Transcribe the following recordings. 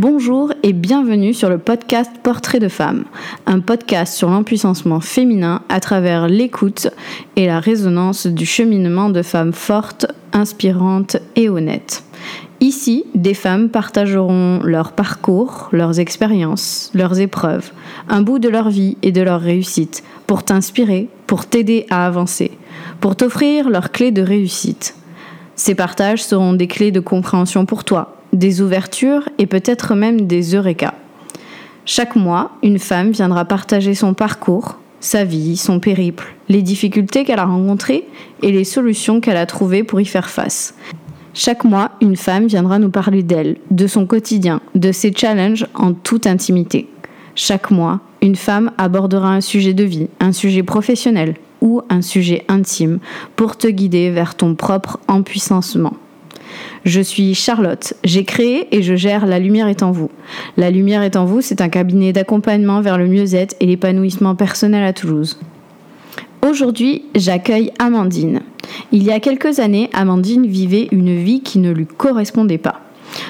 Bonjour et bienvenue sur le podcast Portrait de femme, un podcast sur l'empuissancement féminin à travers l'écoute et la résonance du cheminement de femmes fortes, inspirantes et honnêtes. Ici, des femmes partageront leur parcours, leurs expériences, leurs épreuves, un bout de leur vie et de leur réussite pour t'inspirer, pour t'aider à avancer, pour t'offrir leurs clés de réussite. Ces partages seront des clés de compréhension pour toi, des ouvertures et peut-être même des eureka. Chaque mois, une femme viendra partager son parcours, sa vie, son périple, les difficultés qu'elle a rencontrées et les solutions qu'elle a trouvées pour y faire face. Chaque mois, une femme viendra nous parler d'elle, de son quotidien, de ses challenges en toute intimité. Chaque mois, une femme abordera un sujet de vie, un sujet professionnel ou un sujet intime pour te guider vers ton propre empuissancement. Je suis Charlotte. J'ai créé et je gère La Lumière est en vous. La Lumière est en vous, c'est un cabinet d'accompagnement vers le mieux-être et l'épanouissement personnel à Toulouse. Aujourd'hui, j'accueille Amandine. Il y a quelques années, Amandine vivait une vie qui ne lui correspondait pas,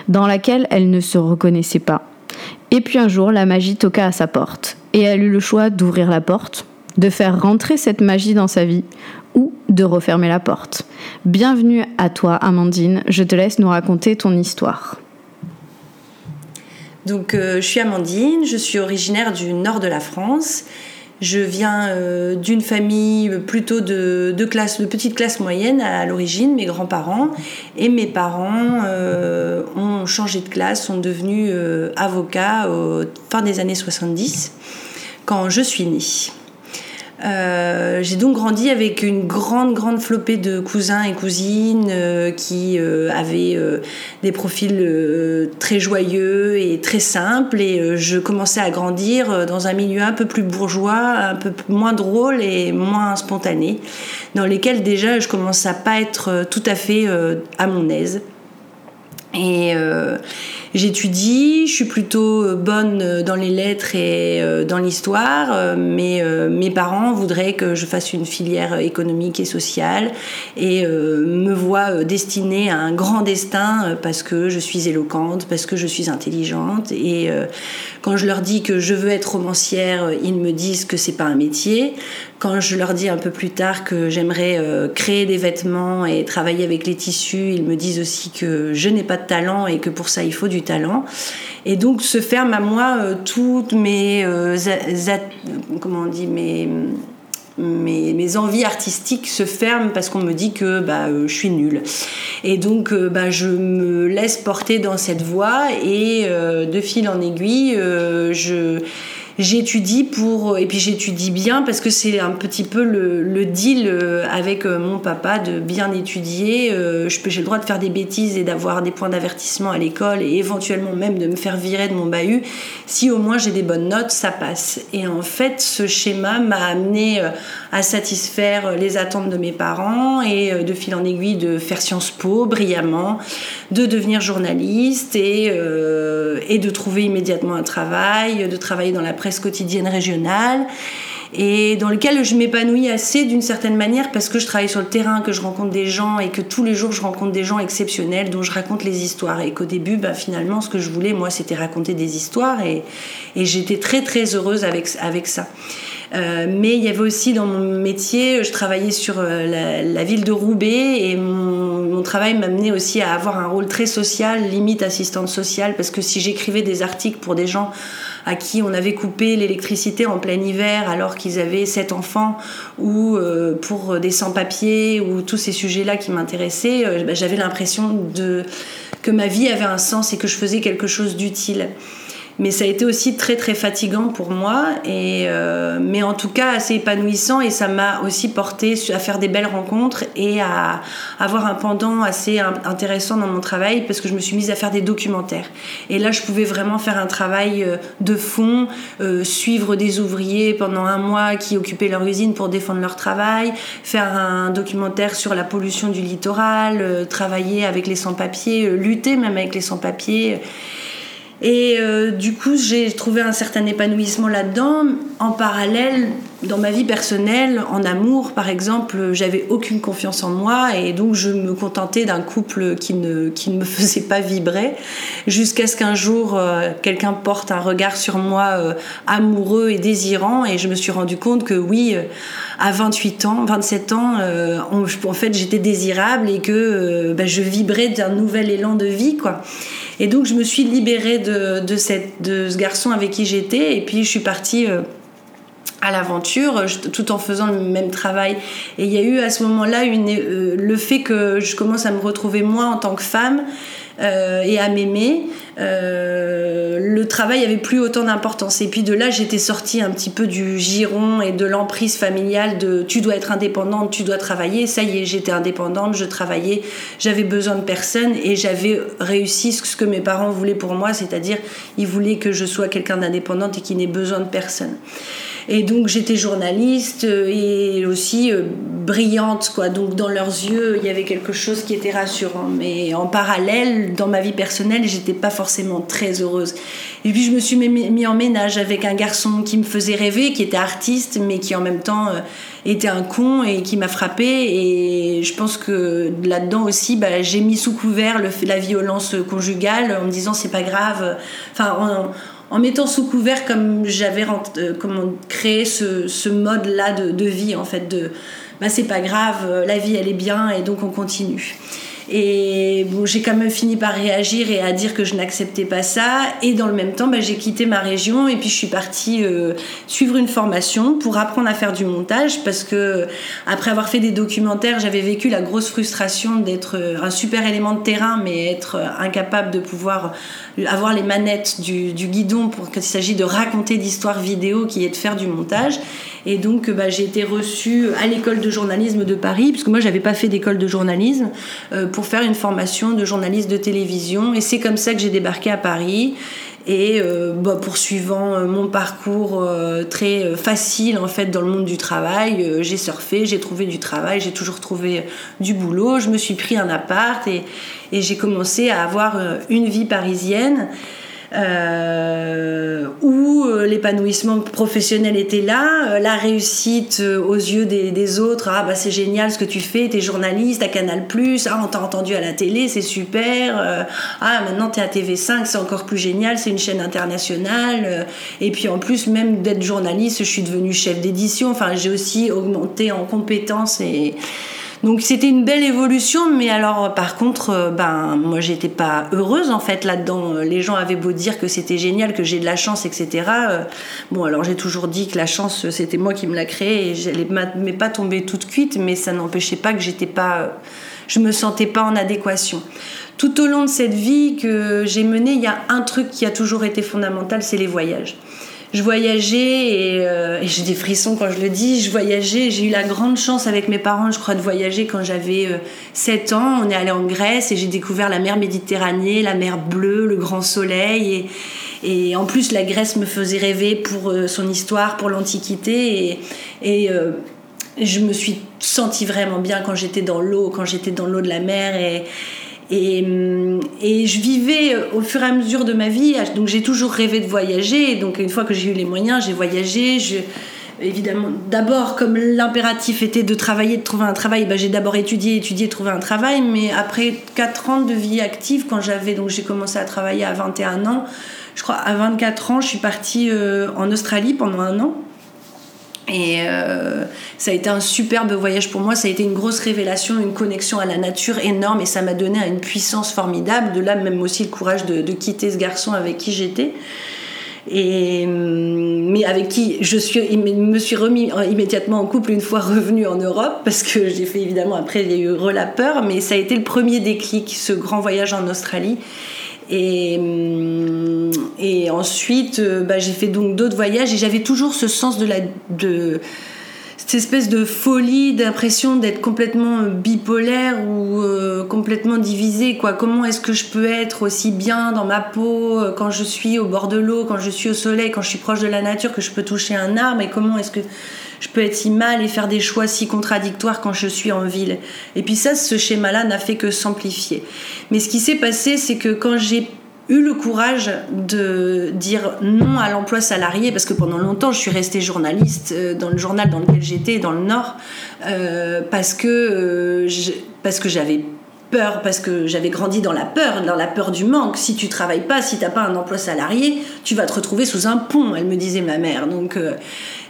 dans laquelle elle ne se reconnaissait pas. Et puis un jour, la magie toqua à sa porte, et elle eut le choix d'ouvrir la porte, de faire rentrer cette magie dans sa vie, ou de refermer la porte. Bienvenue à toi, Amandine. Je te laisse nous raconter ton histoire. Donc, euh, je suis Amandine, je suis originaire du nord de la France. Je viens euh, d'une famille plutôt de, de, petite classe moyenne à l'origine, mes grands-parents. Et mes parents euh, ont changé de classe, sont devenus avocats au fin des années 70, quand je suis née. Euh, j'ai donc grandi avec une grande, grande flopée de cousins et cousines euh, qui euh, avaient des profils très joyeux et très simples. Et je commençais à grandir dans un milieu un peu plus bourgeois, un peu moins drôle et moins spontané, dans lesquels déjà je commençais à pas être tout à fait à mon aise. Et J'étudie, je suis plutôt euh, bonne euh, dans les lettres et euh, dans l'histoire, mais mes parents voudraient que je fasse une filière économique et sociale et me voient destinée à un grand destin parce que je suis éloquente, parce que je suis intelligente. Et quand je leur dis que je veux être romancière, ils me disent que c'est pas un métier. Quand je leur dis un peu plus tard que j'aimerais créer des vêtements et travailler avec les tissus, ils me disent aussi que je n'ai pas de talent et que pour ça il faut du talent. Et donc se ferment à moi euh, toutes mes, euh, comment on dit, mes, mes, envies artistiques se ferment parce qu'on me dit que bah, euh, je suis nulle. Et donc bah, je me laisse porter dans cette voie et de fil en aiguille, je j'étudie pour et puis j'étudie bien parce que c'est un petit peu le, deal euh, avec euh, mon papa de bien étudier. Euh, j'ai le droit de faire des bêtises et d'avoir des points d'avertissement à l'école et éventuellement même de me faire virer de mon bahut. Si au moins j'ai des bonnes notes, ça passe. Et en fait, ce schéma m'a amené à satisfaire les attentes de mes parents et de fil en aiguille de faire Sciences Po brillamment, de devenir journaliste et, et de trouver immédiatement un travail, de travailler dans la presse quotidienne régionale et dans lequel je m'épanouis assez d'une certaine manière parce que je travaille sur le terrain, que je rencontre des gens et que tous les jours je rencontre des gens exceptionnels dont je raconte les histoires et qu'au début bah, finalement ce que je voulais moi c'était raconter des histoires et, et j'étais très très heureuse avec, avec ça. Euh, mais il y avait aussi dans mon métier, je travaillais sur euh, la, ville de Roubaix et mon, mon travail m'amenait aussi à avoir un rôle très social, limite assistante sociale, parce que si j'écrivais des articles pour des gens à qui on avait coupé l'électricité en plein hiver alors qu'ils avaient sept enfants, ou euh, pour des sans-papiers, ou tous ces sujets-là qui m'intéressaient, bah, j'avais l'impression de que ma vie avait un sens et que je faisais quelque chose d'utile. Mais ça a été aussi très très fatigant pour moi, et, euh, mais en tout cas assez épanouissant et ça m'a aussi porté à faire des belles rencontres et à avoir un pendant assez intéressant dans mon travail parce que je me suis mise à faire des documentaires. Et là je pouvais vraiment faire un travail euh, de fond, euh, suivre des ouvriers pendant un mois qui occupaient leur usine pour défendre leur travail, faire un documentaire sur la pollution du littoral, travailler avec les sans-papiers, lutter même avec les sans-papiers. Et euh, du coup, j'ai trouvé un certain épanouissement là-dedans. En parallèle, dans ma vie personnelle, en amour par exemple, j'avais aucune confiance en moi et donc je me contentais d'un couple qui ne, qui ne me faisait pas vibrer jusqu'à ce qu'un jour euh, quelqu'un porte un regard sur moi euh, amoureux et désirant et je me suis rendu compte que oui, euh, à 28 ans, 27 ans, en fait j'étais désirable et que bah, je vibrais d'un nouvel élan de vie quoi. Et donc je me suis libérée de, de, cette, de ce garçon avec qui j'étais et puis je suis partie à l'aventure tout en faisant le même travail. Et il y a eu à ce moment-là euh, le fait que je commence à me retrouver moi en tant que femme euh, et à m'aimer. Euh, le travail avait plus autant d'importance. Et puis de là, j'étais sortie un petit peu du giron et de l'emprise familiale de tu dois être indépendante, tu dois travailler. Ça y est, j'étais indépendante, je travaillais, j'avais besoin de personne et j'avais réussi ce que mes parents voulaient pour moi, c'est-à-dire ils voulaient que je sois quelqu'un d'indépendante et qui n'ait besoin de personne. Et donc j'étais journaliste euh, et aussi euh, brillante, quoi. Donc dans leurs yeux, il y avait quelque chose qui était rassurant. Mais en parallèle, dans ma vie personnelle, j'étais pas forcément très heureuse. Et puis je me suis mis en ménage avec un garçon qui me faisait rêver, qui était artiste, mais qui en même temps euh, était un con et qui m'a frappé. Et je pense que là-dedans aussi, bah, j'ai mis sous couvert la violence conjugale en me disant c'est pas grave. Enfin, en mettant sous couvert comme j'avais euh, créé ce, mode-là de, vie, en fait, de bah, c'est pas grave, la vie elle est bien et donc on continue. Et j'ai quand même fini par réagir et à dire que je n'acceptais pas ça. Et dans le même temps, bah, j'ai quitté ma région et puis je suis partie euh, suivre une formation pour apprendre à faire du montage parce que après avoir fait des documentaires, j'avais vécu la grosse frustration d'être euh, un super élément de terrain mais être euh, incapable de pouvoir avoir les manettes du, guidon pour qu'il s'agit de raconter d'histoires vidéo qui est de faire du montage. Et donc, bah, j'ai été reçue à l'école de journalisme de Paris, puisque moi, j'avais pas fait d'école de journalisme, faire une formation de journaliste de télévision. Et c'est comme ça que j'ai débarqué à Paris. Et euh, bah, poursuivant euh, mon parcours très facile en fait dans le monde du travail, j'ai surfé, j'ai trouvé du travail, j'ai toujours trouvé du boulot. Je me suis pris un appart et j'ai commencé à avoir une vie parisienne. Euh, où euh, l'épanouissement professionnel était là, euh, la réussite aux yeux des, autres, ah bah c'est génial ce que tu fais, t'es journaliste à Canal+, ah on t'a entendu à la télé, c'est super, ah maintenant t'es à TV5, c'est encore plus génial, c'est une chaîne internationale, et puis en plus même d'être journaliste, je suis devenue chef d'édition, enfin j'ai aussi augmenté en compétences et donc c'était une belle évolution, mais alors par contre, euh, ben moi j'étais pas heureuse en fait là-dedans. Les gens avaient beau dire que c'était génial, que j'ai de la chance, etc. Euh, bon alors j'ai toujours dit que la chance c'était moi qui me l'a créée et elle m'est pas tombée toute cuite, mais ça n'empêchait pas que j'étais pas, je me sentais pas en adéquation. Tout au long de cette vie que j'ai menée, il y a un truc qui a toujours été fondamental, c'est les voyages je voyageais euh, et, j'ai des frissons quand je le dis. Je voyageais, j'ai eu la grande chance avec mes parents, je crois, de voyager quand j'avais 7 euh, ans. On est allé en Grèce et j'ai découvert la mer Méditerranée, la mer bleue, le grand soleil. Et, en plus, la Grèce me faisait rêver pour euh, son histoire, pour l'Antiquité. Et, et je me suis sentie vraiment bien quand j'étais dans l'eau, quand j'étais dans l'eau de la mer. Et, et, et, je vivais euh, au fur et à mesure de ma vie, donc j'ai toujours rêvé de voyager. Donc une fois que j'ai eu les moyens, j'ai voyagé. Évidemment, d'abord, comme l'impératif était de travailler, de trouver un travail, ben, j'ai d'abord étudié, étudié, trouvé un travail. Mais après 4 ans de vie active, quand j'avais, donc j'ai commencé à travailler à 21 ans, je crois à 24 ans, je suis partie euh, en Australie pendant un an. Et euh, ça a été un superbe voyage pour moi, ça a été une grosse révélation, une connexion à la nature énorme et ça m'a donné une puissance formidable. De là, même aussi le courage de, quitter ce garçon avec qui j'étais. Et, hum, mais avec qui je me suis remis immédiatement en couple une fois revenu en Europe, parce que j'ai fait évidemment, après il y a eu mais ça a été le premier déclic, ce grand voyage en Australie. Et, hum, et ensuite, euh, bah, j'ai fait donc d'autres voyages et j'avais toujours ce sens de cette espèce de folie, d'impression d'être complètement bipolaire ou euh, complètement divisé. Comment est-ce que je peux être aussi bien dans ma peau euh, quand je suis au bord de l'eau, quand je suis au soleil, quand je suis proche de la nature, que je peux toucher un arbre et comment est-ce que je peux être si mal et faire des choix si contradictoires quand je suis en ville. Et puis ça, ce schéma-là n'a fait que s'amplifier. Mais ce qui s'est passé, c'est que quand j'ai eu le courage de dire non à l'emploi salarié parce que pendant longtemps je suis restée journaliste euh, dans le journal dans lequel j'étais dans le Nord euh, parce que euh, parce que j'avais peur parce que j'avais grandi dans la peur, dans la peur du manque. Si tu travailles pas, si t'as pas un emploi salarié, tu vas te retrouver sous un pont, elle me disait ma mère. Donc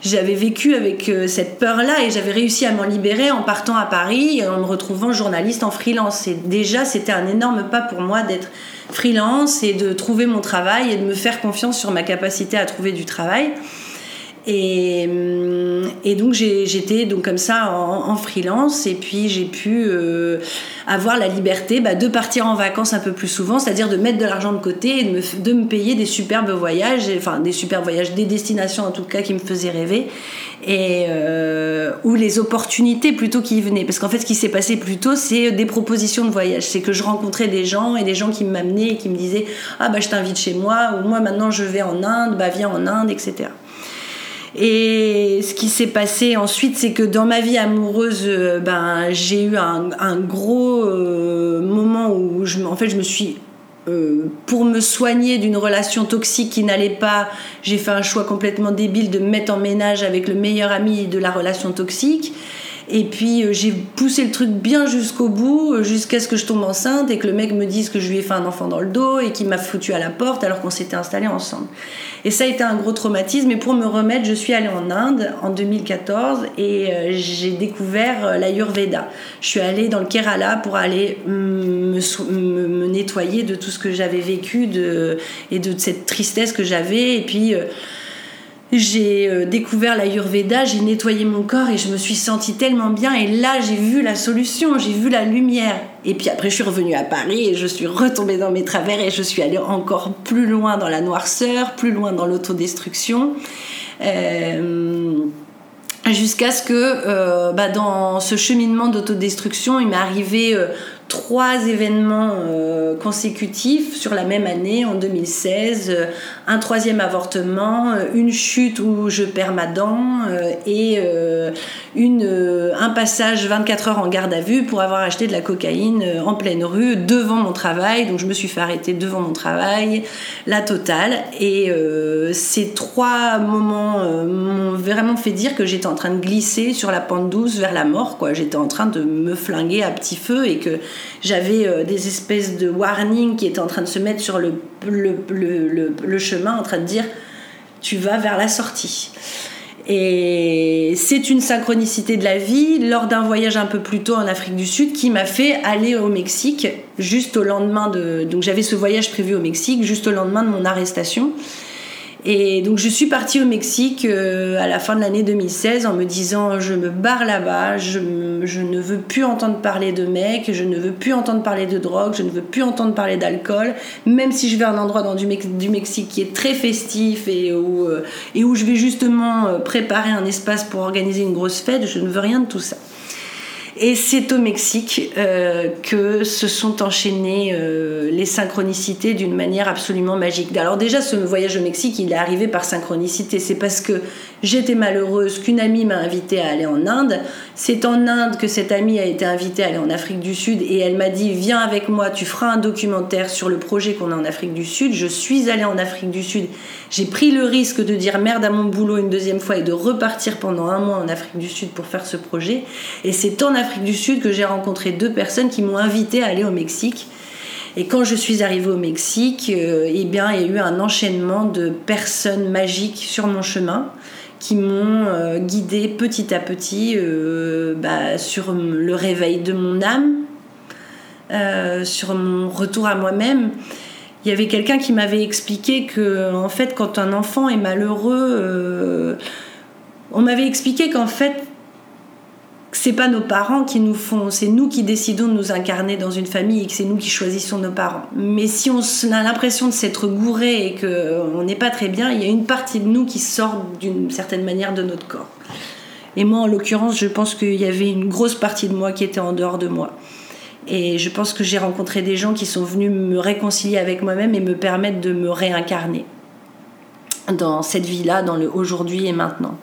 j'avais vécu avec cette peur-là et j'avais réussi à m'en libérer en partant à Paris, en me retrouvant journaliste en freelance. Et déjà, c'était un énorme pas pour moi d'être freelance et de trouver mon travail et de me faire confiance sur ma capacité à trouver du travail. Et, hum, et donc j'étais donc comme ça en, freelance. Et puis j'ai pu euh, avoir la liberté bah, de partir en vacances un peu plus souvent, c'est-à-dire de mettre de l'argent de côté et de me, payer des superbes voyages, enfin des superbes voyages, des destinations en tout cas qui me faisaient rêver. Euh, ou les opportunités plutôt qui venaient. Parce qu'en fait ce qui s'est passé plutôt c'est des propositions de voyage, c'est que je rencontrais des gens et des gens qui m'amenaient et qui me disaient ah bah je t'invite chez moi ou moi maintenant je vais en Inde, bah viens en Inde, etc. Et ce qui s'est passé ensuite, c'est que dans ma vie amoureuse, euh, ben, j'ai eu un, gros euh, moment où en fait, je me suis euh, pour me soigner d'une relation toxique qui n'allait pas, j'ai fait un choix complètement débile de me mettre en ménage avec le meilleur ami de la relation toxique. Et puis euh, j'ai poussé le truc bien jusqu'au bout, euh, jusqu'à ce que je tombe enceinte et que le mec me dise que je lui ai fait un enfant dans le dos et qu'il m'a foutu à la porte alors qu'on s'était installés ensemble. Et ça a été un gros traumatisme. Et pour me remettre, je suis allée en Inde en 2014 et euh, j'ai découvert l'Ayurveda. Je suis allée dans le Kerala pour aller me, nettoyer de tout ce que j'avais vécu et de cette tristesse que j'avais. Et puis j'ai euh, découvert la l'Ayurveda, j'ai nettoyé mon corps et je me suis sentie tellement bien. Et là, j'ai vu la solution, j'ai vu la lumière. Et puis après, je suis revenue à Paris et je suis retombée dans mes travers et je suis allée encore plus loin dans la noirceur, plus loin dans l'autodestruction. Euh, jusqu'à ce que euh, bah, dans ce cheminement d'autodestruction, il m'est arrivé trois événements euh, consécutifs sur la même année, en 2016, euh, un troisième avortement, euh, une chute où je perds ma dent et une, un passage 24 heures en garde à vue pour avoir acheté de la cocaïne en pleine rue devant mon travail. Donc je me suis fait arrêter devant mon travail, la totale. Et ces trois moments m'ont vraiment fait dire que j'étais en train de glisser sur la pente douce vers la mort. J'étais en train de me flinguer à petit feu et que j'avais euh, des espèces de warnings qui étaient en train de se mettre sur le, chemin, en train de dire tu vas vers la sortie. Et c'est une synchronicité de la vie lors d'un voyage un peu plus tôt en Afrique du Sud qui m'a fait aller au Mexique juste au lendemain de. Donc j'avais ce voyage prévu au Mexique juste au lendemain de mon arrestation. Et donc je suis partie au Mexique euh, à la fin de l'année 2016 en me disant je me barre là-bas, je, je, ne veux plus entendre parler de mecs, je ne veux plus entendre parler de drogue, je ne veux plus entendre parler d'alcool, même si je vais à un endroit dans du, du Mexique qui est très festif et où, euh, et où je vais justement euh, préparer un espace pour organiser une grosse fête, je ne veux rien de tout ça. Et c'est au Mexique euh, que se sont enchaînées euh, les synchronicités d'une manière absolument magique. Alors déjà, ce voyage au Mexique, il est arrivé par synchronicité. C'est parce que j'étais malheureuse qu'une amie m'a invitée à aller en Inde. C'est en Inde que cette amie a été invitée à aller en Afrique du Sud et elle m'a dit viens avec moi, tu feras un documentaire sur le projet qu'on a en Afrique du Sud. Je suis allée en Afrique du Sud. J'ai pris le risque de dire merde à mon boulot une deuxième fois et de repartir pendant un mois en Afrique du Sud pour faire ce projet. Et c'est en Afrique du Sud que j'ai rencontré deux personnes qui m'ont invité à aller au Mexique. Et quand je suis arrivée au Mexique, euh, eh bien, il y a eu un enchaînement de personnes magiques sur mon chemin qui m'ont euh, guidée petit à petit euh, bah, sur le réveil de mon âme, sur mon retour à moi-même. Il y avait quelqu'un qui m'avait expliqué que, en fait, quand un enfant est malheureux, on m'avait expliqué qu'en fait, c'est pas nos parents qui nous font, c'est nous qui décidons de nous incarner dans une famille et que c'est nous qui choisissons nos parents. Mais si on a l'impression de s'être gouré et qu'on n'est pas très bien, il y a une partie de nous qui sort d'une certaine manière de notre corps. Et moi, en l'occurrence, je pense qu'il y avait une grosse partie de moi qui était en dehors de moi. Et je pense que j'ai rencontré des gens qui sont venus me réconcilier avec moi-même et me permettre de me réincarner dans cette vie-là, dans le aujourd'hui et maintenant.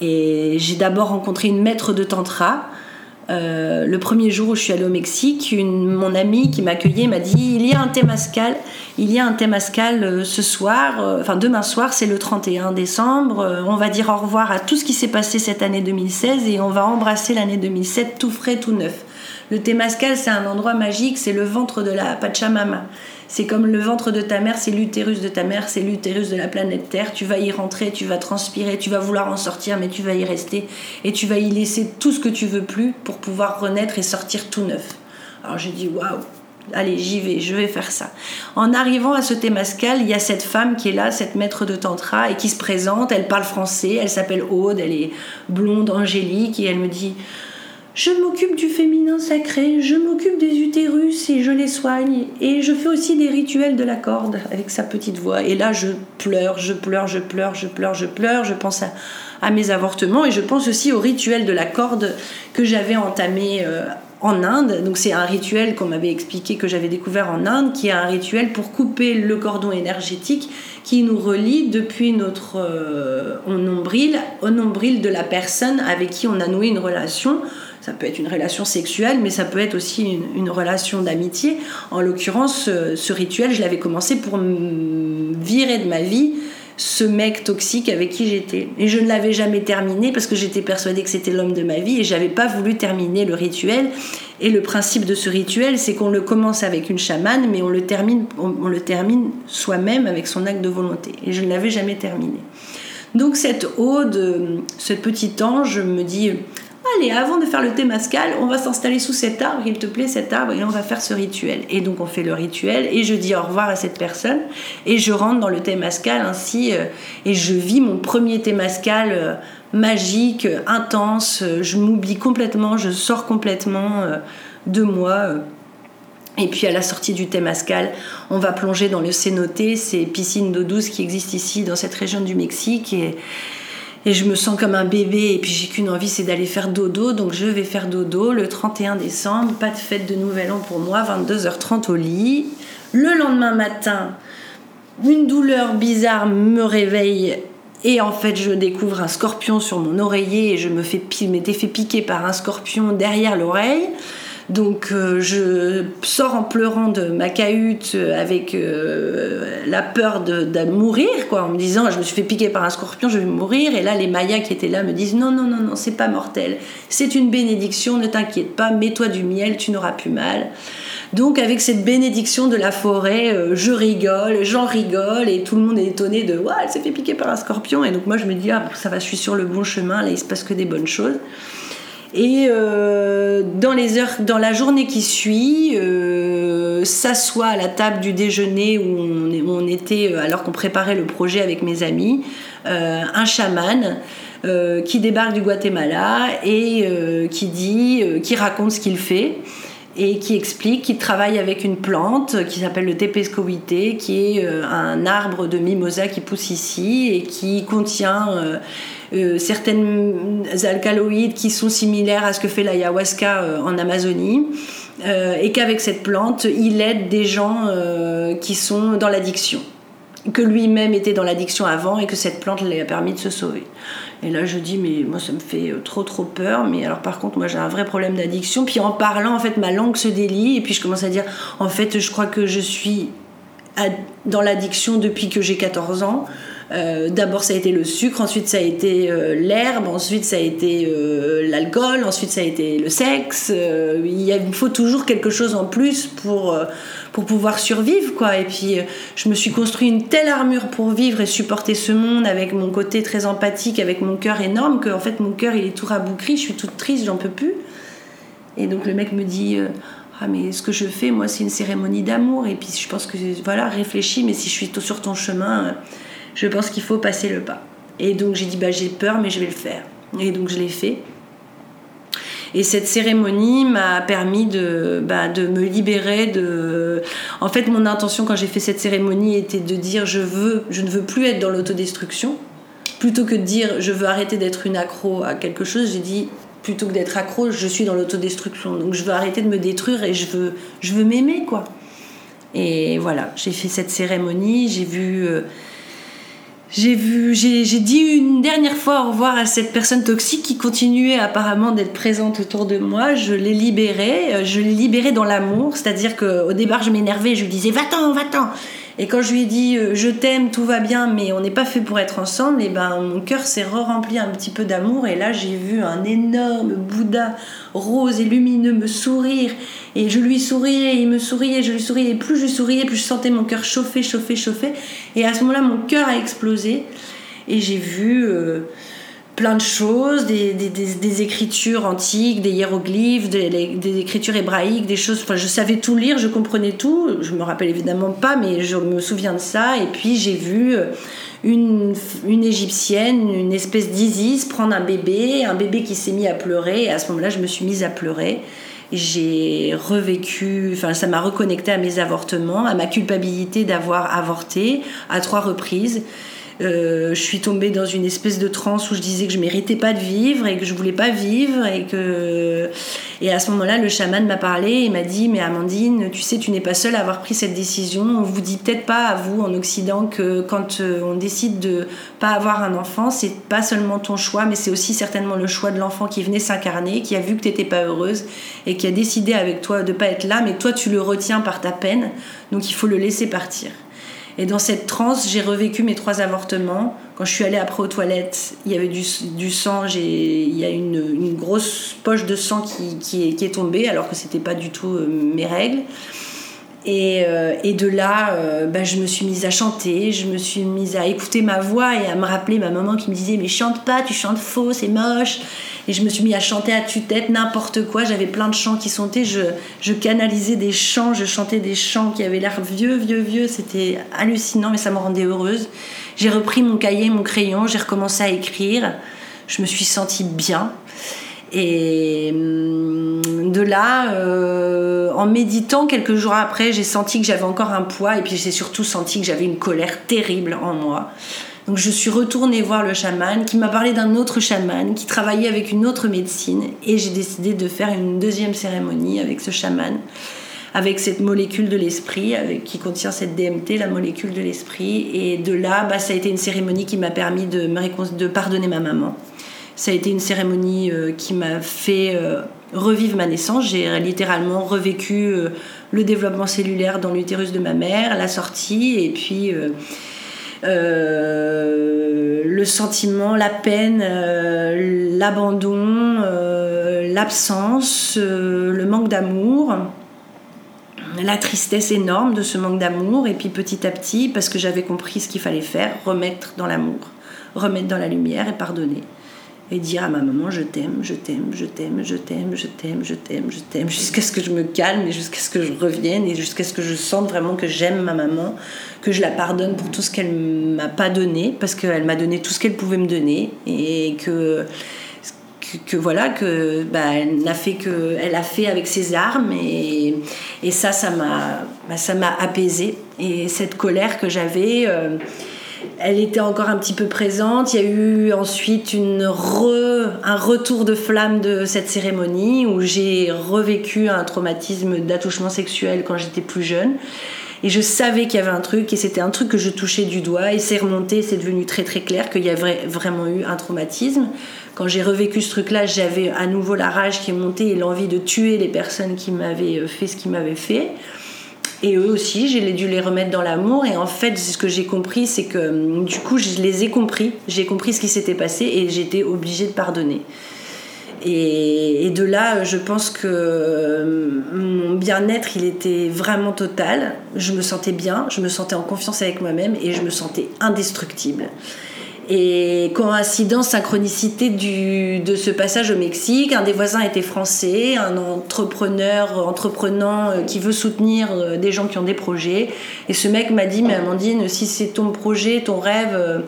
Et j'ai d'abord rencontré une maître de tantra Euh, le premier jour où je suis allée au Mexique, mon amie qui m'accueillait m'a dit il y a un Temascal, il y a un Temascal euh, ce soir, euh, enfin demain soir, c'est le 31 décembre. on va dire au revoir à tout ce qui s'est passé cette année 2016 et on va embrasser l'année 2007 tout frais, tout neuf. Le Temascal, c'est un endroit magique, c'est le ventre de la Pachamama. C'est comme le ventre de ta mère, c'est l'utérus de ta mère, c'est l'utérus de la planète Terre. Tu vas y rentrer, tu vas transpirer, tu vas vouloir en sortir, mais tu vas y rester et tu vas y laisser tout ce que tu veux plus pour pouvoir renaître et sortir tout neuf. Alors j'ai dit waouh, allez, j'y vais, je vais faire ça. En arrivant à ce Témascal, il y a cette femme qui est là, cette maître de tantra, et qui se présente. Elle parle français, elle s'appelle Aude, elle est blonde, angélique, et elle me dit je m'occupe du féminin sacré, je m'occupe des utérus et je les soigne. Et je fais aussi des rituels de la corde avec sa petite voix. Et là, je pleure, je pleure, je pleure, je pleure, je pleure. Je pense à, mes avortements et je pense aussi au rituel de la corde que j'avais entamé euh, en Inde. Donc c'est un rituel qu'on m'avait expliqué que j'avais découvert en Inde, qui est un rituel pour couper le cordon énergétique qui nous relie depuis notre euh, nombril au nombril de la personne avec qui on a noué une relation ça peut être une relation sexuelle, mais ça peut être aussi une, relation d'amitié. En l'occurrence, ce, rituel, je l'avais commencé pour virer de ma vie ce mec toxique avec qui j'étais. Et je ne l'avais jamais terminé parce que j'étais persuadée que c'était l'homme de ma vie et j'avais pas voulu terminer le rituel. Et le principe de ce rituel, c'est qu'on le commence avec une chamane, mais on le termine, on le termine soi-même avec son acte de volonté. Et je ne l'avais jamais terminé. Donc cette ode, ce petit ange me dit Allez, avant de faire le Témascal, on va s'installer sous cet arbre, il te plaît cet arbre, et on va faire ce rituel. Et donc on fait le rituel, et je dis au revoir à cette personne, et je rentre dans le Témascal ainsi, euh, et je vis mon premier Témascal euh, magique, intense, je m'oublie complètement, je sors complètement euh, de moi. Et puis à la sortie du Témascal, on va plonger dans le cénoté, ces piscines d'eau douce qui existent ici dans cette région du Mexique. Et, et je me sens comme un bébé et puis j'ai qu'une envie c'est d'aller faire dodo donc je vais faire dodo le 31 décembre. Pas de fête de nouvel an pour moi 22h30 au lit. Le lendemain matin une douleur bizarre me réveille et en fait je découvre un scorpion sur mon oreiller et je me fais m'étais fait piquer par un scorpion derrière l'oreille donc euh, je sors en pleurant de ma cahute euh, avec euh, la peur de, mourir, quoi, en me disant je me suis fait piquer par un scorpion, je vais mourir. Et là, les Mayas qui étaient là me disent non, non, non, non, c'est pas mortel. C'est une bénédiction, ne t'inquiète pas, mets-toi du miel, tu n'auras plus mal. Donc avec cette bénédiction de la forêt, je rigole, j'en rigole et tout le monde est étonné de ouais, elle s'est fait piquer par un scorpion. Et donc moi je me dis ah ça va, je suis sur le bon chemin, là il se passe que des bonnes choses. Et euh, dans, les heures, dans la journée qui suit, euh, s'assoit à la table du déjeuner où on, était, euh, alors qu'on préparait le projet avec mes amis, un chaman. qui débarque du Guatemala et qui dit, qui raconte ce qu'il fait et qui explique qu'il travaille avec une plante qui s'appelle le tepescoïté, qui est un arbre de mimosa qui pousse ici et qui contient euh, certaines alcaloïdes qui sont similaires à ce que fait l'ayahuasca euh, en Amazonie. Euh, et qu'avec cette plante, il aide des gens qui sont dans l'addiction que lui-même était dans l'addiction avant et que cette plante lui a permis de se sauver. Et là, je dis, mais moi, ça me fait trop, trop peur. Mais alors, par contre, moi, j'ai un vrai problème d'addiction. Puis en parlant, en fait, ma langue se délie. Et puis, je commence à dire, en fait, je crois que je suis dans l'addiction depuis que j'ai 14 ans. Euh, d'abord ça a été le sucre, ensuite ça a été euh, l'herbe, ensuite ça a été euh, l'alcool, ensuite ça a été le sexe. il, faut toujours quelque chose en plus pour, pour pouvoir survivre. quoi. Et puis je me suis construit une telle armure pour vivre et supporter ce monde avec mon côté très empathique, avec mon cœur énorme, que en fait mon cœur il est tout raboukri, je suis toute triste, j'en peux plus. Et donc le mec me dit... Ah mais ce que je fais, moi, c'est une cérémonie d'amour. Et puis je pense que, voilà, réfléchis, mais si je suis sur ton chemin, je pense qu'il faut passer le pas. Et donc j'ai dit, bah, j'ai peur, mais je vais le faire. Et donc je l'ai fait. Et cette cérémonie m'a permis de, bah, de me libérer de... En fait, mon intention quand j'ai fait cette cérémonie était de dire je, veux, je ne veux plus être dans l'autodestruction. Plutôt que de dire je veux arrêter d'être une accro à quelque chose, j'ai dit plutôt que d'être accro, je suis dans l'autodestruction. Donc je veux arrêter de me détruire et je veux, je veux m'aimer, quoi. Et voilà, j'ai fait cette cérémonie, j'ai vu... Euh, j'ai vu, j'ai dit une dernière fois au revoir à cette personne toxique qui continuait apparemment d'être présente autour de moi. Je l'ai libérée, je l'ai libérée dans l'amour, c'est-à-dire qu'au départ je m'énervais, je lui disais va-t'en, va-t'en. Et quand je lui ai dit euh, je t'aime, tout va bien, mais on n'est pas fait pour être ensemble, et ben mon cœur s'est re-rempli un petit peu d'amour. Et là, j'ai vu un énorme Bouddha rose et lumineux me sourire. Et je lui souriais, il me souriait, je lui souriais. Et plus je souriais, plus je sentais mon cœur chauffer, chauffer, chauffer. Et à ce moment-là, mon cœur a explosé. Et j'ai vu. Euh, plein de choses, des, des, des, écritures antiques, des hiéroglyphes, des, écritures hébraïques, des choses. Enfin, je savais tout lire, je comprenais tout. Je me rappelle évidemment pas, mais je me souviens de ça. Et puis j'ai vu euh, une, une égyptienne, une espèce d'Isis, prendre un bébé, un bébé qui s'est mis à pleurer. Et à ce moment-là, je me suis mise à pleurer. J'ai revécu, enfin, ça m'a reconnecté à mes avortements, à ma culpabilité d'avoir avorté à trois reprises. Euh, je suis tombée dans une espèce de transe où je disais que je méritais pas de vivre et que je voulais pas vivre et que et à ce moment-là le chaman m'a parlé et m'a dit mais Amandine tu sais tu n'es pas seule à avoir pris cette décision. On vous dit peut-être pas à vous en Occident que quand euh, on décide de pas avoir un enfant c'est pas seulement ton choix mais c'est aussi certainement le choix de l'enfant qui venait s'incarner qui a vu que tu n'étais pas heureuse et qui a décidé avec toi de pas être là mais toi tu le retiens par ta peine. Donc il faut le laisser partir et dans cette transe, j'ai revécu mes trois avortements. Quand je suis allée après aux toilettes, il y avait du, du sang, il y a une, grosse poche de sang qui, qui, est, qui est, tombée, alors que ce n'était pas du tout euh, mes règles. Et, euh, et, de là, euh, bah, je me suis mise à chanter, je me suis mise à écouter ma voix et à me rappeler ma maman qui me disait Mais chante pas, tu chantes faux, c'est moche. Et je me suis mise à chanter à tue-tête n'importe quoi. J'avais plein de chants qui sontaient. Je, je canalisais des chants, je chantais des chants qui avaient l'air vieux, vieux, vieux. C'était hallucinant, mais ça me rendait heureuse. J'ai repris mon cahier, mon crayon, j'ai recommencé à écrire. Je me suis sentie bien. Et hum, de là, euh, en méditant quelques jours après, j'ai senti que j'avais encore un poids et puis j'ai surtout senti que j'avais une colère terrible en moi. Donc je suis retournée voir le chaman qui m'a parlé d'un autre chaman qui travaillait avec une autre médecine et j'ai décidé de faire une deuxième cérémonie avec ce chaman avec cette molécule de l'esprit qui contient cette DMT, la molécule de l'esprit. Et de là, bah, ça a été une cérémonie qui m'a permis de, pardonner ma maman. Ça a été une cérémonie euh, qui m'a fait euh, revivre ma naissance. J'ai littéralement revécu euh, le développement cellulaire dans l'utérus de ma mère, la sortie, et puis le sentiment, la peine, l'abandon, l'absence, le manque d'amour la tristesse énorme de ce manque d'amour et puis petit à petit parce que j'avais compris ce qu'il fallait faire remettre dans l'amour remettre dans la lumière et pardonner et dire à ma maman je t'aime, je t'aime, je t'aime, je t'aime, je t'aime, je t'aime, je t'aime, jusqu'à ce que je me calme et jusqu'à ce que je revienne et jusqu'à ce que je sente vraiment que j'aime ma maman, que je la pardonne pour tout ce qu'elle m'a pas donné, parce qu'elle m'a donné tout ce qu'elle pouvait me donner et que que, voilà que bah, elle a fait que elle a fait avec ses armes et, et ça ça m'a bah, ça apaisé et cette colère que j'avais euh, elle était encore un petit peu présente. Il y a eu ensuite un retour de flamme de cette cérémonie où j'ai revécu un traumatisme d'attouchement sexuel quand j'étais plus jeune. Et je savais qu'il y avait un truc, et c'était un truc que je touchais du doigt, et c'est remonté, c'est devenu très très clair qu'il y avait vraiment eu un traumatisme. Quand j'ai revécu ce truc-là, j'avais à nouveau la rage qui est montée et l'envie de tuer les personnes qui m'avaient fait ce qu'ils m'avaient fait. Et eux aussi, j'ai dû les remettre dans l'amour. Et en fait, ce que j'ai compris, c'est que hum, du coup, je les ai compris. J'ai compris ce qui s'était passé et j'étais obligée de pardonner. Et, de là, je pense que hum, mon bien-être, il était vraiment total. Je me sentais bien, je me sentais en confiance avec moi-même et je me sentais indestructible. Et coïncidence, synchronicité du, de ce passage au Mexique, un des voisins était français, un entrepreneur, entreprenant euh, qui veut soutenir euh, des gens qui ont des projets. Et ce mec m'a dit, mais Amandine, si c'est ton projet, ton rêve...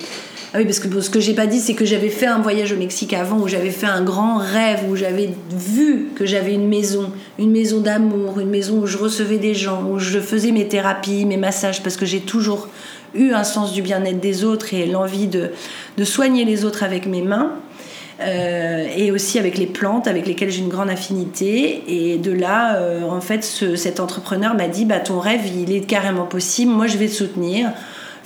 Ah oui, parce que ce que j'ai pas dit, c'est que j'avais fait un voyage au Mexique avant, où j'avais fait un grand rêve, où j'avais vu que j'avais une maison, une maison d'amour, une maison où je recevais des gens, où je faisais mes thérapies, mes massages, parce que j'ai toujours eu un sens du bien-être des autres et l'envie de, de, soigner les autres avec mes mains. Euh, et aussi avec les plantes avec lesquelles j'ai une grande affinité. Et de là, euh, en fait, cet entrepreneur m'a dit bah, Ton rêve, il est carrément possible, moi je vais te soutenir.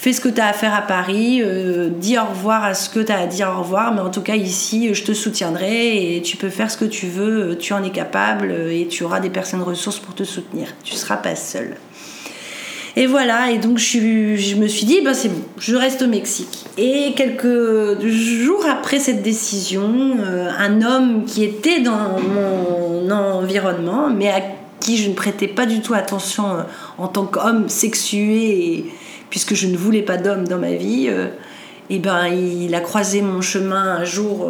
Fais ce que tu as à faire à Paris, euh, dis au revoir à ce que tu as à dire au revoir, mais en tout cas ici, je te soutiendrai et tu peux faire ce que tu veux, tu en es capable et tu auras des personnes ressources pour te soutenir. Tu seras pas seule. Et voilà, et donc je, me suis dit, ben c'est bon, je reste au Mexique. Et quelques jours après cette décision, euh, un homme qui était dans mon environnement, mais à qui je ne prêtais pas du tout attention euh, en tant qu'homme sexué, puisque je ne voulais pas d'homme dans ma vie, euh, et ben il a croisé mon chemin un jour.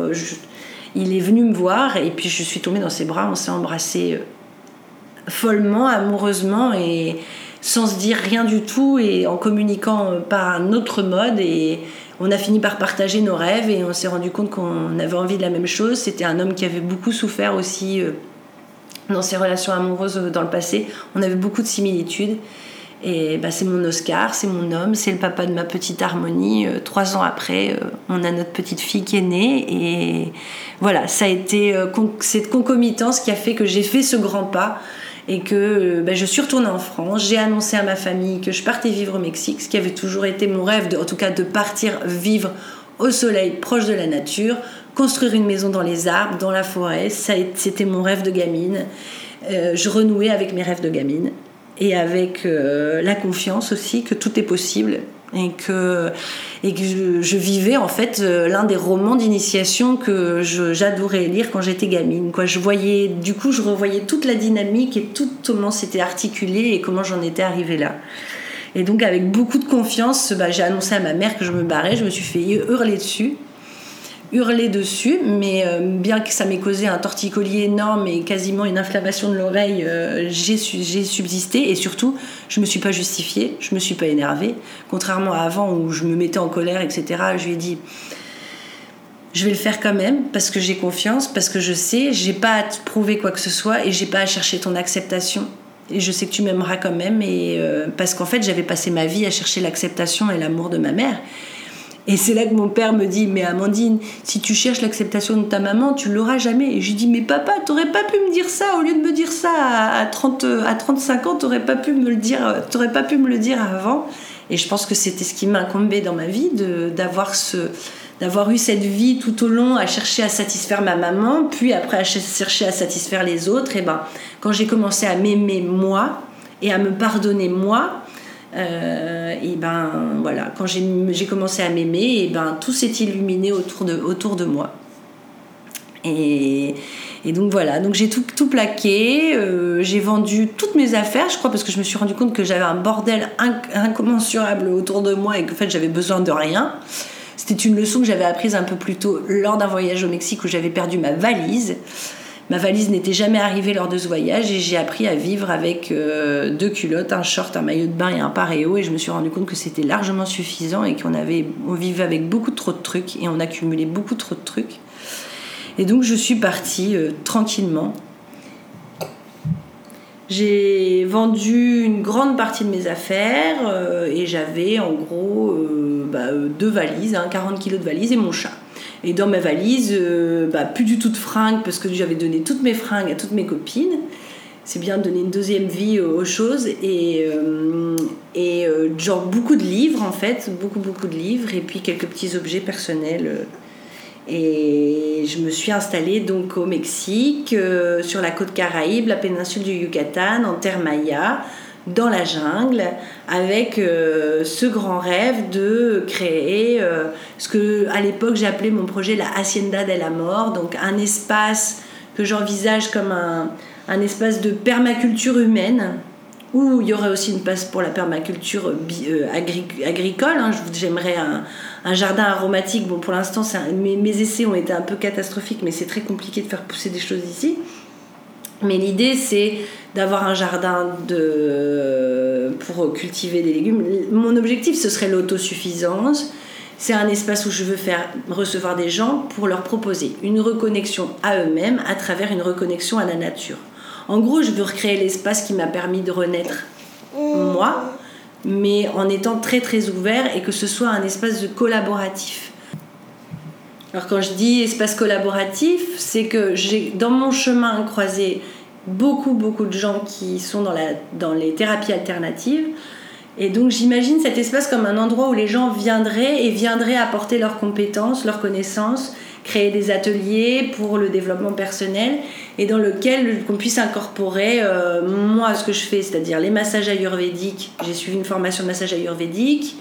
il est venu me voir et puis je suis tombée dans ses bras, on s'est embrassé follement, amoureusement et sans se dire rien du tout et en communiquant par un autre mode. Et on a fini par partager nos rêves et on s'est rendu compte qu'on avait envie de la même chose. C'était un homme qui avait beaucoup souffert aussi euh, dans ses relations amoureuses euh, dans le passé. On avait beaucoup de similitudes. Et bah, c'est mon Oscar, c'est mon homme, c'est le papa de ma petite Harmonie. Euh, trois ans après, on a notre petite fille qui est née. Et voilà, ça a été cette concomitance qui a fait que j'ai fait ce grand pas et que euh, ben, je suis retournée en France. J'ai annoncé à ma famille que je partais vivre au Mexique, ce qui avait toujours été mon rêve, en tout cas de partir vivre au soleil, proche de la nature, construire une maison dans les arbres, dans la forêt. C'était mon rêve de gamine. Euh, je renouais avec mes rêves de gamine et avec euh, la confiance aussi que tout est possible et que, et que je, vivais en fait euh, l'un des romans d'initiation que j'adorais lire quand j'étais gamine. Quoi. Je voyais, du coup, je revoyais toute la dynamique et tout comment c'était articulé et comment j'en étais arrivée là. Et donc, avec beaucoup de confiance, bah, j'ai annoncé à ma mère que je me barrais, je me suis fait hurler dessus hurler dessus, mais euh, bien que ça m'ait causé un torticolis énorme et quasiment une inflammation de l'oreille, euh, j'ai subsisté et surtout, je me suis pas justifiée, je me suis pas énervée, contrairement à avant où je me mettais en colère, etc. Je lui ai dit, je vais le faire quand même parce que j'ai confiance, parce que je sais, j'ai pas à te prouver quoi que ce soit et j'ai pas à chercher ton acceptation. Et je sais que tu m'aimeras quand même, et euh, parce qu'en fait, j'avais passé ma vie à chercher l'acceptation et l'amour de ma mère. Et c'est là que mon père me dit Mais Amandine, si tu cherches l'acceptation de ta maman, tu l'auras jamais. Et je lui dis Mais papa, t'aurais pas pu me dire ça au lieu de me dire ça à, 30, à 35 ans, t'aurais pas pu me le dire, pas pu me le dire avant. Et je pense que c'était ce qui m'incombait dans ma vie, d'avoir ce d'avoir eu cette vie tout au long à chercher à satisfaire ma maman, puis après à chercher à satisfaire les autres. Et ben, quand j'ai commencé à m'aimer moi et à me pardonner moi, euh, et ben voilà, quand j'ai commencé à m'aimer, et ben tout s'est illuminé autour de, autour de moi. Et, et donc voilà, donc j'ai tout, tout, plaqué, euh, j'ai vendu toutes mes affaires, je crois, parce que je me suis rendu compte que j'avais un bordel incommensurable autour de moi et qu'en fait j'avais besoin de rien. C'était une leçon que j'avais apprise un peu plus tôt lors d'un voyage au Mexique où j'avais perdu ma valise. Ma valise n'était jamais arrivée lors de ce voyage et j'ai appris à vivre avec euh, deux culottes, un short, un maillot de bain et un paréo et je me suis rendu compte que c'était largement suffisant et qu'on vivait avec beaucoup trop de trucs et on accumulait beaucoup trop de trucs. Et donc je suis partie euh, tranquillement. J'ai vendu une grande partie de mes affaires euh, et j'avais en gros bah, deux valises, 40 hein, kilos de valises et mon chat. Et dans ma valise, euh, bah, plus du tout de fringues parce que j'avais donné toutes mes fringues à toutes mes copines. C'est bien de donner une deuxième vie aux choses et, euh, et euh, genre beaucoup de livres en fait, beaucoup beaucoup de livres et puis quelques petits objets personnels. Et je me suis installée donc au Mexique, sur la côte Caraïbe, la péninsule du Yucatan, en terre maya, dans la jungle avec euh, ce grand rêve de créer euh, ce que à l'époque j'appelais mon projet la Hacienda de la Mort, donc un espace que j'envisage comme un, un, espace de permaculture humaine où il y aurait aussi une place pour la permaculture euh, agricole. Hein. J'aimerais un, jardin aromatique. Bon, pour l'instant, mes essais ont été un peu catastrophiques, mais c'est très compliqué de faire pousser des choses ici. Mais l'idée, c'est d'avoir un jardin de... pour cultiver des légumes. Mon objectif, ce serait l'autosuffisance. C'est un espace où je veux faire recevoir des gens pour leur proposer une reconnexion à eux-mêmes à travers une reconnexion à la nature. En gros, je veux recréer l'espace qui m'a permis de renaître moi, mais en étant très très ouvert et que ce soit un espace de collaboratif. Alors quand je dis espace collaboratif, c'est que j'ai dans mon chemin croisé beaucoup beaucoup de gens qui sont dans, la, dans les thérapies alternatives, Et donc j'imagine cet espace comme un endroit où les gens viendraient et viendraient apporter leurs compétences, leurs connaissances, créer des ateliers pour le développement personnel et dans lequel qu'on puisse incorporer euh, moi ce que je fais, c'est-à-dire les massages ayurvédiques. J'ai suivi une formation de massage ayurvédique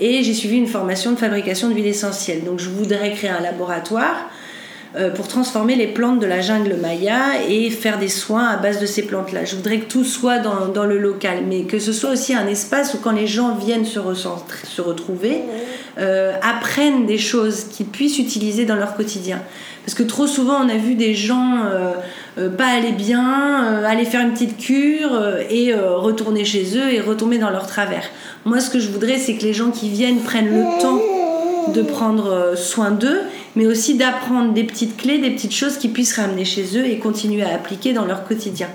et j'ai suivi une formation de fabrication d'huile essentielle. Donc je voudrais créer un laboratoire euh, pour transformer les plantes de la jungle maya et faire des soins à base de ces plantes-là. Je voudrais que tout soit dans, dans, le local, mais que ce soit aussi un espace où quand les gens viennent se, se retrouver, euh, apprennent des choses qu'ils puissent utiliser dans leur quotidien. Parce que trop souvent, on a vu des gens euh, pas aller bien, aller faire une petite cure et retourner chez eux et retomber dans leur travers. Moi, ce que je voudrais, c'est que les gens qui viennent prennent le temps de prendre soin d'eux mais aussi d'apprendre des petites clés, des petites choses qu'ils puissent ramener chez eux et continuer à appliquer dans leur quotidien.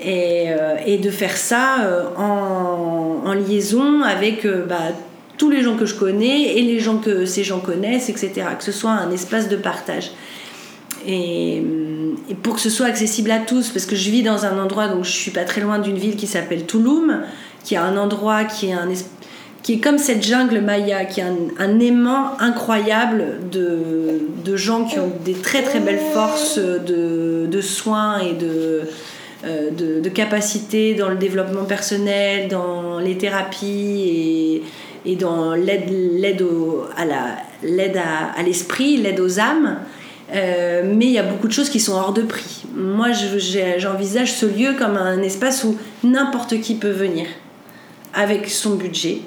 Et, euh, de faire ça euh, en, liaison avec euh, bah, tous les gens que je connais et les gens que ces gens connaissent, etc. Que ce soit un espace de partage. Et, et, pour que ce soit accessible à tous, parce que je vis dans un endroit, donc je suis pas très loin d'une ville qui s'appelle Touloum, qui a un endroit qui est un qui est comme cette jungle maya, qui est un, aimant incroyable de, de, gens qui ont des très très belles forces de, de soins et de, euh, de, capacités dans le développement personnel, dans les thérapies et, et dans l'aide à l'esprit, l'aide aux âmes. Euh, mais il y a beaucoup de choses qui sont hors de prix. Moi, j'envisage ce lieu comme un espace où n'importe qui peut venir avec son budget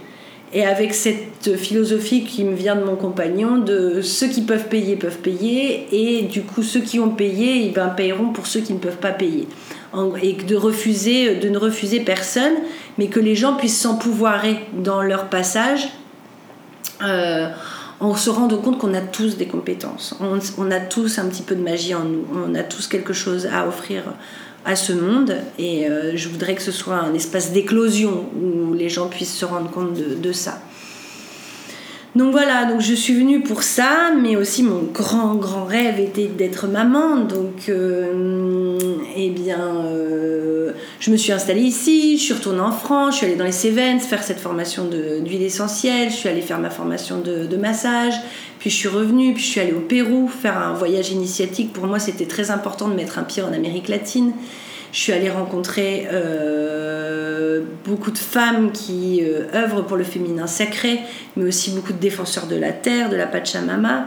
et avec cette philosophie qui me vient de mon compagnon, de ceux qui peuvent payer peuvent payer, et du coup ceux qui ont payé, ils ben, payeront pour ceux qui ne peuvent pas payer. Et de, refuser, de ne refuser personne, mais que les gens puissent s'empouvoirer dans leur passage. Euh, en se rendant compte qu'on a tous des compétences, on, a tous un petit peu de magie en nous, on a tous quelque chose à offrir à ce monde et euh, je voudrais que ce soit un espace d'éclosion où les gens puissent se rendre compte de, de, ça. Donc voilà, donc je suis venue pour ça, mais aussi mon grand grand rêve était d'être maman. Donc euh, eh bien, euh, je me suis installée ici, je suis retournée en France, je suis allée dans les Cévennes faire cette formation d'huile essentielle, je suis allée faire ma formation de, massage, puis je suis revenue, puis je suis allée au Pérou faire un voyage initiatique. Pour moi, c'était très important de mettre un pied en Amérique latine. Je suis allée rencontrer euh, beaucoup de femmes qui euh, œuvrent pour le féminin sacré, mais aussi beaucoup de défenseurs de la terre, de la Pachamama,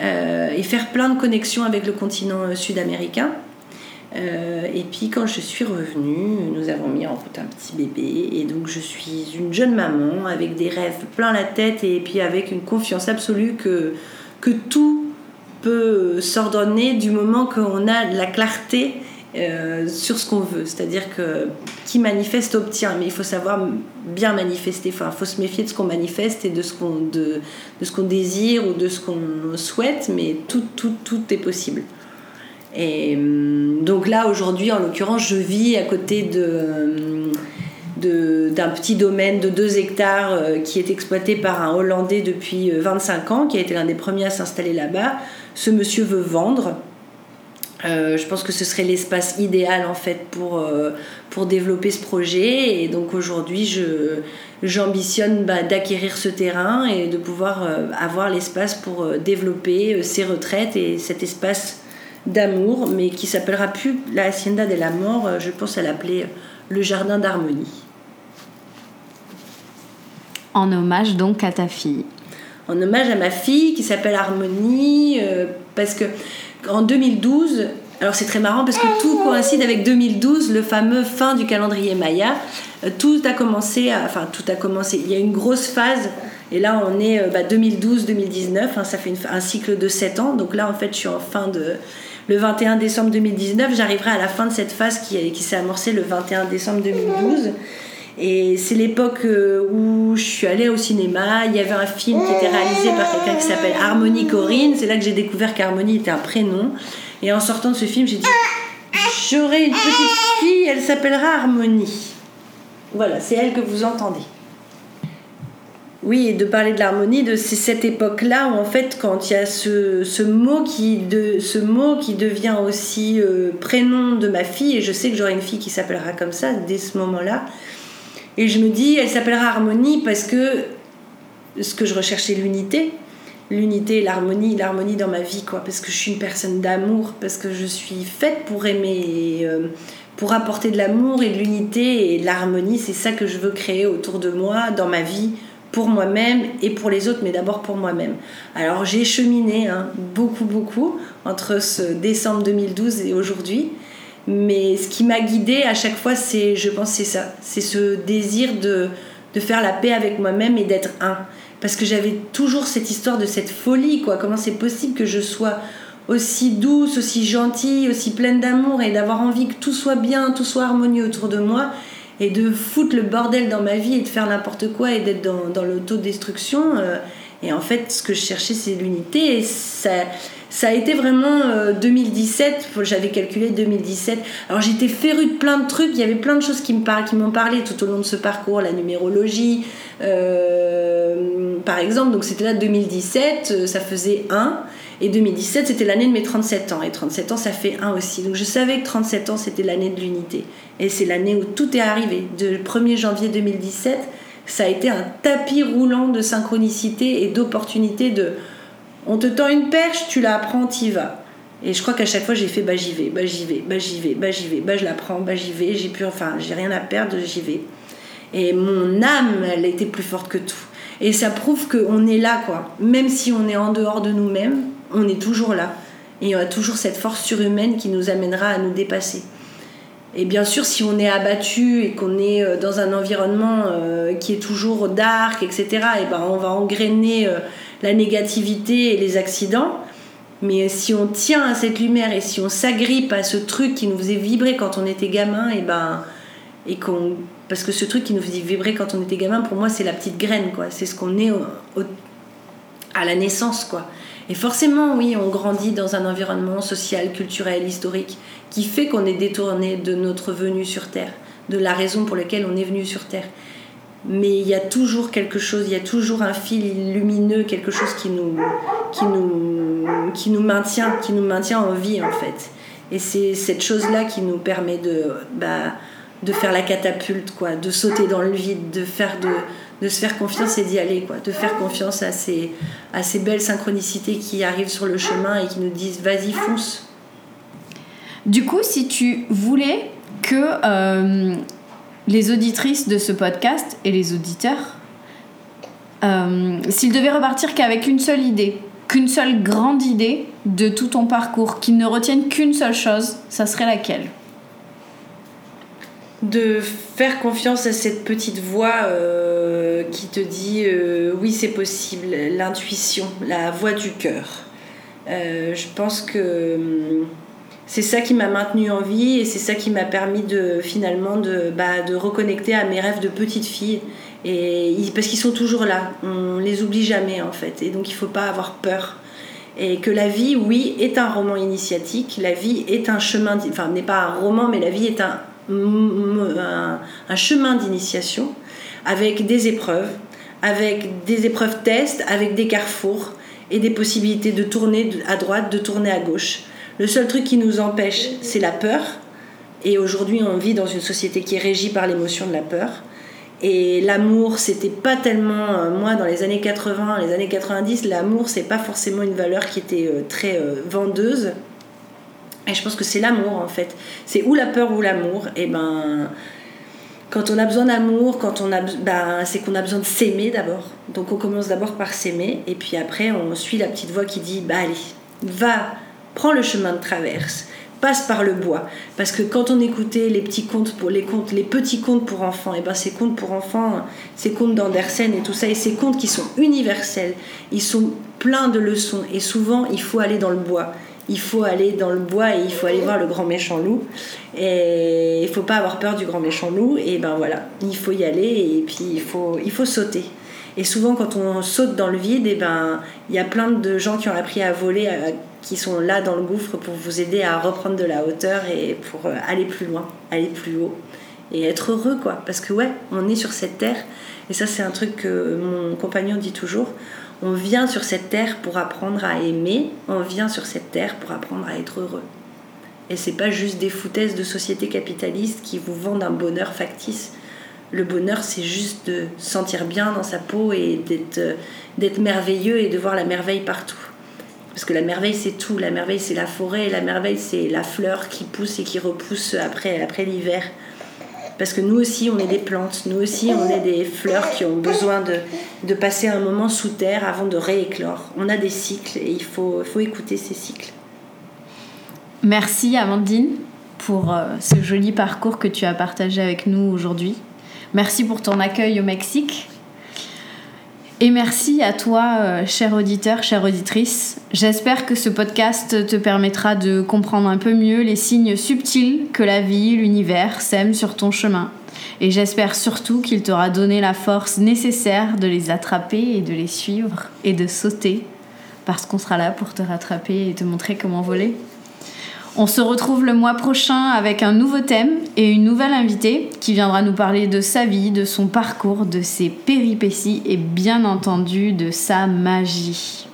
euh, et faire plein de connexions avec le continent sud-américain. Euh, et puis quand je suis revenue, nous avons mis en route un petit bébé et donc je suis une jeune maman avec des rêves plein la tête et puis avec une confiance absolue que, tout peut s'ordonner du moment qu'on a de la clarté euh, sur ce qu'on veut. C'est-à-dire que qui manifeste obtient, mais il faut savoir bien manifester. Enfin, il faut se méfier de ce qu'on manifeste et de ce qu'on de, qu'on désire ou de ce qu'on souhaite, mais tout, tout, tout est possible. Et hum, donc là, aujourd'hui, en l'occurrence, je vis à côté hum, de, d'un petit domaine de 2 hectares euh, qui est exploité par un Hollandais depuis 25 euh, ans, qui a été l'un des premiers à s'installer là-bas. Ce monsieur veut vendre. Euh, je pense que ce serait l'espace idéal en fait pour, pour développer ce projet et donc aujourd'hui j'ambitionne bah, d'acquérir ce terrain et de pouvoir avoir l'espace pour développer ces retraites et cet espace d'amour, mais qui s'appellera plus la Hacienda de la Mort, euh, je pense à l'appeler le Jardin d'Harmonie. En hommage donc à ta fille. En hommage à ma fille qui s'appelle Harmonie, euh, parce que en 2012, alors c'est très marrant parce que tout coïncide avec 2012, le fameux fin du calendrier Maya. Euh, tout a commencé, enfin tout a commencé. Il y a une grosse phase et là on est 2012-2019, bah, hein, ça fait un cycle de 7 ans. Donc là en fait je suis en fin de le 21 décembre 2019. J'arriverai à la fin de cette phase qui, s'est amorcée le 21 décembre 2012. Et c'est l'époque euh, où je suis allée au cinéma. Il y avait un film qui était réalisé par quelqu'un qui s'appelle Harmonie Corinne. C'est là que j'ai découvert qu'Harmonie était un prénom. Et en sortant de ce film, j'ai dit J'aurai une petite fille, elle s'appellera Harmonie. Voilà, c'est elle que vous entendez. Oui, et de parler de l'harmonie, de cette époque-là où en fait, quand il y a ce, mot, qui de, ce mot qui devient aussi euh, prénom de ma fille, et je sais que j'aurai une fille qui s'appellera comme ça dès ce moment-là, Et je me dis, elle s'appellera harmonie parce que ce que je recherchais, l'unité. L'unité, l'harmonie, l'harmonie dans ma vie, quoi. Parce que je suis une personne d'amour, parce que je suis faite pour aimer, euh, pour apporter de l'amour et de l'unité et l'harmonie. C'est ça que je veux créer autour de moi, dans ma vie, pour moi-même et pour les autres, mais d'abord pour moi-même. Alors j'ai cheminé hein, beaucoup, beaucoup entre ce décembre 2012 et aujourd'hui. Mais ce qui m'a guidée à chaque fois, c'est, je pense, c'est ça. C'est ce désir de, de faire la paix avec moi-même et d'être un parce que j'avais toujours cette histoire de cette folie, quoi. Comment c'est possible que je sois aussi douce, aussi gentille, aussi pleine d'amour et d'avoir envie que tout soit bien, tout soit harmonieux autour de moi et de foutre le bordel dans ma vie et de faire n'importe quoi et d'être dans, dans l'autodestruction. Euh, et en fait, ce que je cherchais, c'est l'unité. Et ça, ça a été vraiment 2017, euh, j'avais calculé 2017. Alors j'étais férue de plein de trucs, il y avait plein de choses qui m'ont parlé tout au long de ce parcours, la numérologie, euh, par exemple. Donc c'était là 2017, euh, ça faisait 1. Et 2017, c'était l'année de mes 37 ans. Et 37 ans, ça fait 1 aussi. Donc je savais que 37 ans, c'était l'année de l'unité. Et c'est l'année où tout est arrivé. De 1er janvier 2017, ça a été un tapis roulant de synchronicité et d'opportunité de on te tend une perche, tu la prends, y vas. Et je crois qu'à chaque fois j'ai fait bah j'y vais, bah j'y vais, bah j'y vais, bah j'y vais, bah je la prends, bah j'y vais, j'ai plus enfin j'ai rien à perdre, j'y vais. Et mon âme, elle était plus forte que tout. Et ça prouve qu'on est là quoi. Même si on est en dehors de nous-mêmes, on est toujours là. Et on a toujours cette force surhumaine qui nous amènera à nous dépasser. Et bien sûr, si on est abattu et qu'on est euh, dans un environnement euh, qui est toujours dark, etc., et ben on va engrainer euh, la négativité et les accidents. Mais si on tient à cette lumière et si on s'agrippe à ce truc qui nous faisait vibrer quand on était gamin, et ben, et parce que ce truc qui nous faisait vibrer quand on était gamin, pour moi, c'est la petite graine, quoi. C'est ce qu'on est à la naissance, quoi. Et forcément, oui, on grandit dans un environnement social, culturel, historique, qui fait qu'on est détourné de notre venue sur Terre, de la raison pour laquelle on est venu sur Terre mais il y a toujours quelque chose, il y a toujours un fil lumineux, quelque chose qui nous, maintient en vie en fait. Et c'est cette chose-là qui nous permet de, bah, de faire la catapulte, quoi, de sauter dans le vide, de, faire de, se faire confiance et d'y aller, quoi, de faire confiance à ces, à ces belles synchronicités qui arrivent sur le chemin et qui nous disent vas-y, fonce. Du coup, si tu voulais que euh, les auditrices de ce podcast et les auditeurs, euh, s'ils devaient repartir qu'avec une seule idée, qu'une seule grande idée de tout ton parcours, qu'ils ne retiennent qu'une seule chose, ça serait laquelle? De faire confiance à cette petite voix euh, qui te dit euh, oui c'est possible, l'intuition, la voix du cœur. je pense que hum, c'est ça qui m'a maintenue en vie et c'est ça qui m'a permis de finalement de, bah, de reconnecter à mes rêves de petite fille. Et, parce qu'ils sont toujours là, on les oublie jamais en fait. Et donc il ne faut pas avoir peur. Et que la vie, oui, est un roman initiatique, la vie est un chemin, enfin n'est pas un roman, mais la vie est un, un, chemin d'initiation avec des épreuves, avec des épreuves tests, avec des carrefours et des possibilités de tourner à droite, de tourner à gauche. Le seul truc qui nous empêche, c'est la peur. Et aujourd'hui, on vit dans une société qui est régie par l'émotion de la peur. Et l'amour, c'était pas tellement. Euh, moi, dans les années 80, les années 90, l'amour, c'est pas forcément une valeur qui était euh, très euh, vendeuse. Et je pense que c'est l'amour, en fait. C'est ou la peur ou l'amour. Et ben. Quand on a besoin d'amour, quand on a, ben, c'est qu'on a besoin de s'aimer d'abord. Donc on commence d'abord par s'aimer, et puis après on suit la petite voix qui dit, bah allez, va prends le chemin de traverse, passe par le bois. Parce que quand on écoutait les petits contes pour les contes, les petits contes pour enfants, et ben ces contes pour enfants, ces contes d'Andersen et tout ça, et ces contes qui sont universels, ils sont pleins de leçons. Et souvent, il faut aller dans le bois. Il faut aller dans le bois et il faut aller voir le grand méchant loup. Et il faut pas avoir peur du grand méchant loup. Et ben voilà, il faut y aller et puis il faut, il faut sauter. Et souvent, quand on saute dans le vide, et ben il y a plein de gens qui ont appris à voler, qui sont là dans le gouffre pour vous aider à reprendre de la hauteur et pour euh, aller plus loin, aller plus haut et être heureux quoi. Parce que ouais, on est sur cette terre et ça c'est un truc que mon compagnon dit toujours. On vient sur cette terre pour apprendre à aimer, on vient sur cette terre pour apprendre à être heureux. Et c'est pas juste des foutaises de société capitaliste qui vous vendent un bonheur factice. Le bonheur, c'est juste de se sentir bien dans sa peau et d'être, d'être merveilleux et de voir la merveille partout. Parce que la merveille, c'est tout. La merveille, c'est la forêt. La merveille, c'est la fleur qui pousse et qui repousse après, après l'hiver. Parce que nous aussi, on est des plantes. Nous aussi, on est des fleurs qui ont besoin de, passer un moment sous terre avant de rééclore. On a des cycles et il faut, faut écouter ces cycles. Merci Amandine pour euh, ce joli parcours que tu as partagé avec nous aujourd'hui. Merci pour ton accueil au Mexique. Et merci à toi, euh, cher auditeur, chère auditrice. J'espère que ce podcast te permettra de comprendre un peu mieux les signes subtils que la vie, l'univers sèment sur ton chemin. Et j'espère surtout qu'il t'aura donné la force nécessaire de les attraper et de les suivre et de sauter, parce qu'on sera là pour te rattraper et te montrer comment voler. On se retrouve le mois prochain avec un nouveau thème et une nouvelle invitée qui viendra nous parler de sa vie, de son parcours, de ses péripéties et bien entendu de sa magie.